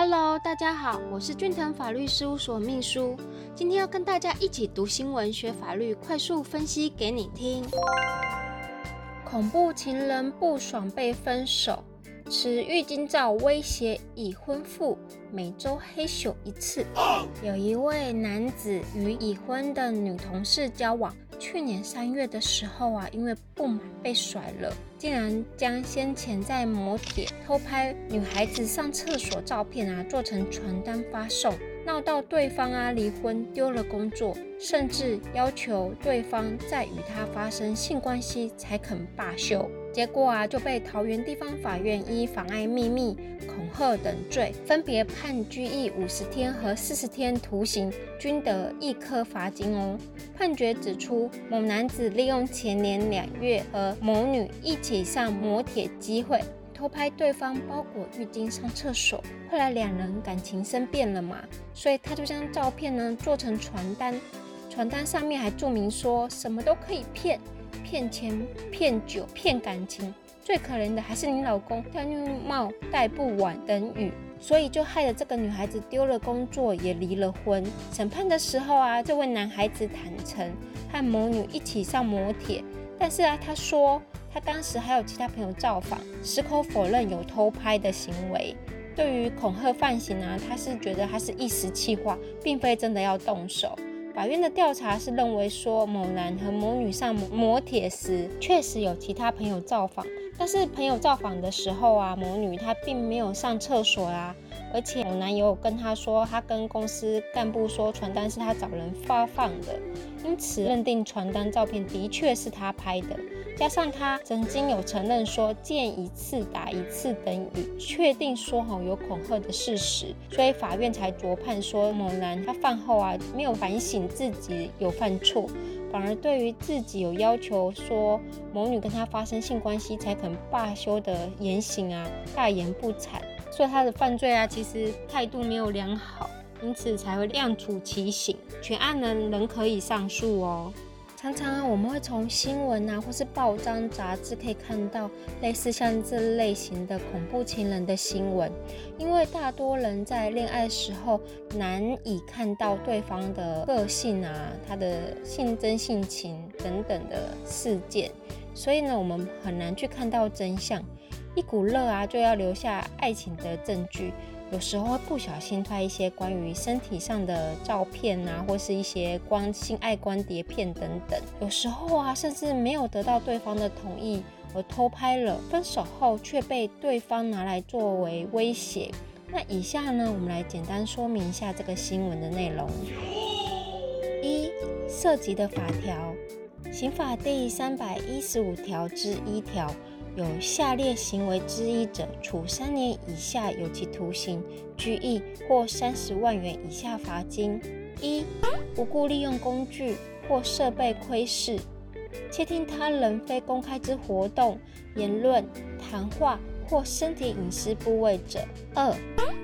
Hello，大家好，我是俊腾法律事务所秘书，今天要跟大家一起读新闻、学法律，快速分析给你听。恐怖情人不爽被分手，持浴巾照威胁已婚妇，每周黑咻一次。有一位男子与已婚的女同事交往。去年三月的时候啊，因为不满被甩了，竟然将先前在摩铁偷拍女孩子上厕所照片啊，做成传单发送，闹到对方啊离婚丢了工作，甚至要求对方再与他发生性关系才肯罢休。结果啊，就被桃园地方法院依妨碍秘密、恐吓等罪，分别判拘役五十天和四十天徒刑，均得一颗罚金哦。判决指出，某男子利用前年两月和某女一起上摩铁机会，偷拍对方包裹浴巾上厕所。后来两人感情生变了嘛，所以他就将照片呢做成传单，传单上面还注明说什么都可以骗。骗钱、骗酒、骗感情，最可怜的还是你老公戴绿帽戴不完等语，所以就害得这个女孩子丢了工作，也离了婚。审判的时候啊，这位男孩子坦诚和母女一起上摩铁，但是啊，他说他当时还有其他朋友造访，矢口否认有偷拍的行为。对于恐吓犯行啊，他是觉得他是一时气话，并非真的要动手。法院的调查是认为说，某男和某女上磨铁时，确实有其他朋友造访，但是朋友造访的时候啊，某女她并没有上厕所啊。而且某男也有跟她说，他跟公司干部说传单是他找人发放的，因此认定传单照片的确是他拍的。加上他曾经有承认说见一次打一次等于确定说好有恐吓的事实，所以法院才酌判说某男他饭后啊没有反省自己有犯错，反而对于自己有要求说某女跟他发生性关系才肯罢休的言行啊大言不惭。所以他的犯罪啊，其实态度没有良好，因此才会量处其刑。全案呢仍可以上诉哦。常常我们会从新闻啊，或是报章杂志可以看到类似像这类型的恐怖情人的新闻，因为大多人在恋爱时候难以看到对方的个性啊，他的性真性情等等的事件，所以呢，我们很难去看到真相。一股热啊，就要留下爱情的证据。有时候会不小心拍一些关于身体上的照片啊，或是一些光性爱光碟片等等。有时候啊，甚至没有得到对方的同意而偷拍了，分手后却被对方拿来作为威胁。那以下呢，我们来简单说明一下这个新闻的内容。一、涉及的法条：刑法第三百一十五条之一条。有下列行为之一者，处三年以下有期徒刑、拘役或三十万元以下罚金：一、无故利用工具或设备窥视、窃听他人非公开之活动、言论、谈话或身体隐私部位者；二、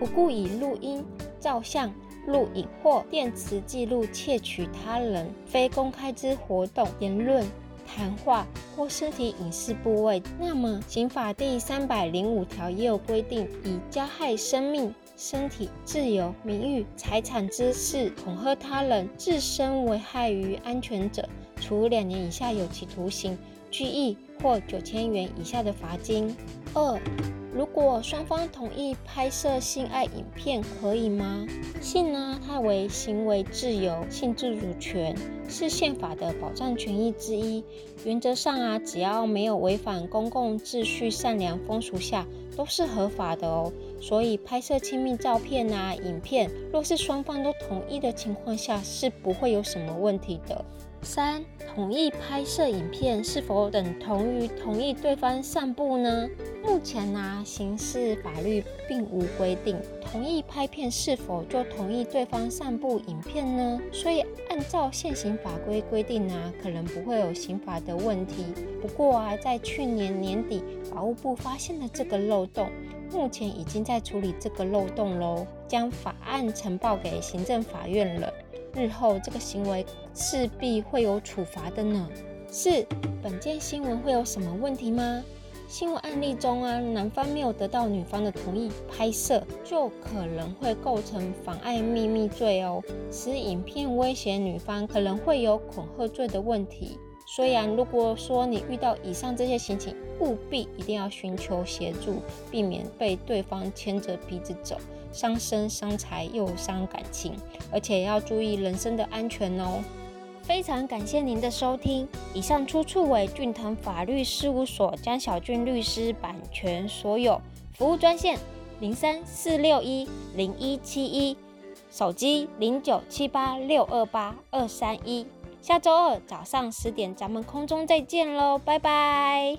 无故以录音、照相、录影或电磁记录窃取他人非公开之活动、言论。谈话或身体隐私部位，那么刑法第三百零五条也有规定，以加害生命、身体、自由、名誉、财产之事恐吓他人，自身危害于安全者，处两年以下有期徒刑、拘役或九千元以下的罚金。二如果双方同意拍摄性爱影片，可以吗？性呢，它为行为自由、性自主权，是宪法的保障权益之一。原则上啊，只要没有违反公共秩序、善良风俗下，都是合法的哦。所以拍摄亲密照片啊、影片，若是双方都同意的情况下，是不会有什么问题的。三、同意拍摄影片是否等同于同意对方散布呢？目前呢，刑事法律并无规定同意拍片是否就同意对方散布影片呢？所以按照现行法规规定呢，可能不会有刑法的问题。不过啊，在去年年底，法务部发现了这个漏洞，目前已经在处理这个漏洞喽，将法案呈报给行政法院了。日后这个行为势必会有处罚的呢。四，本件新闻会有什么问题吗？新闻案例中啊，男方没有得到女方的同意拍摄，就可能会构成妨碍秘密罪哦。此影片威胁女方，可能会有恐吓罪的问题。虽然如果说你遇到以上这些情形，务必一定要寻求协助，避免被对方牵着鼻子走，伤身伤财又伤感情，而且要注意人身的安全哦。非常感谢您的收听，以上出处为俊腾法律事务所江小俊律师版权所有。服务专线零三四六一零一七一，手机零九七八六二八二三一。下周二早上十点，咱们空中再见喽，拜拜。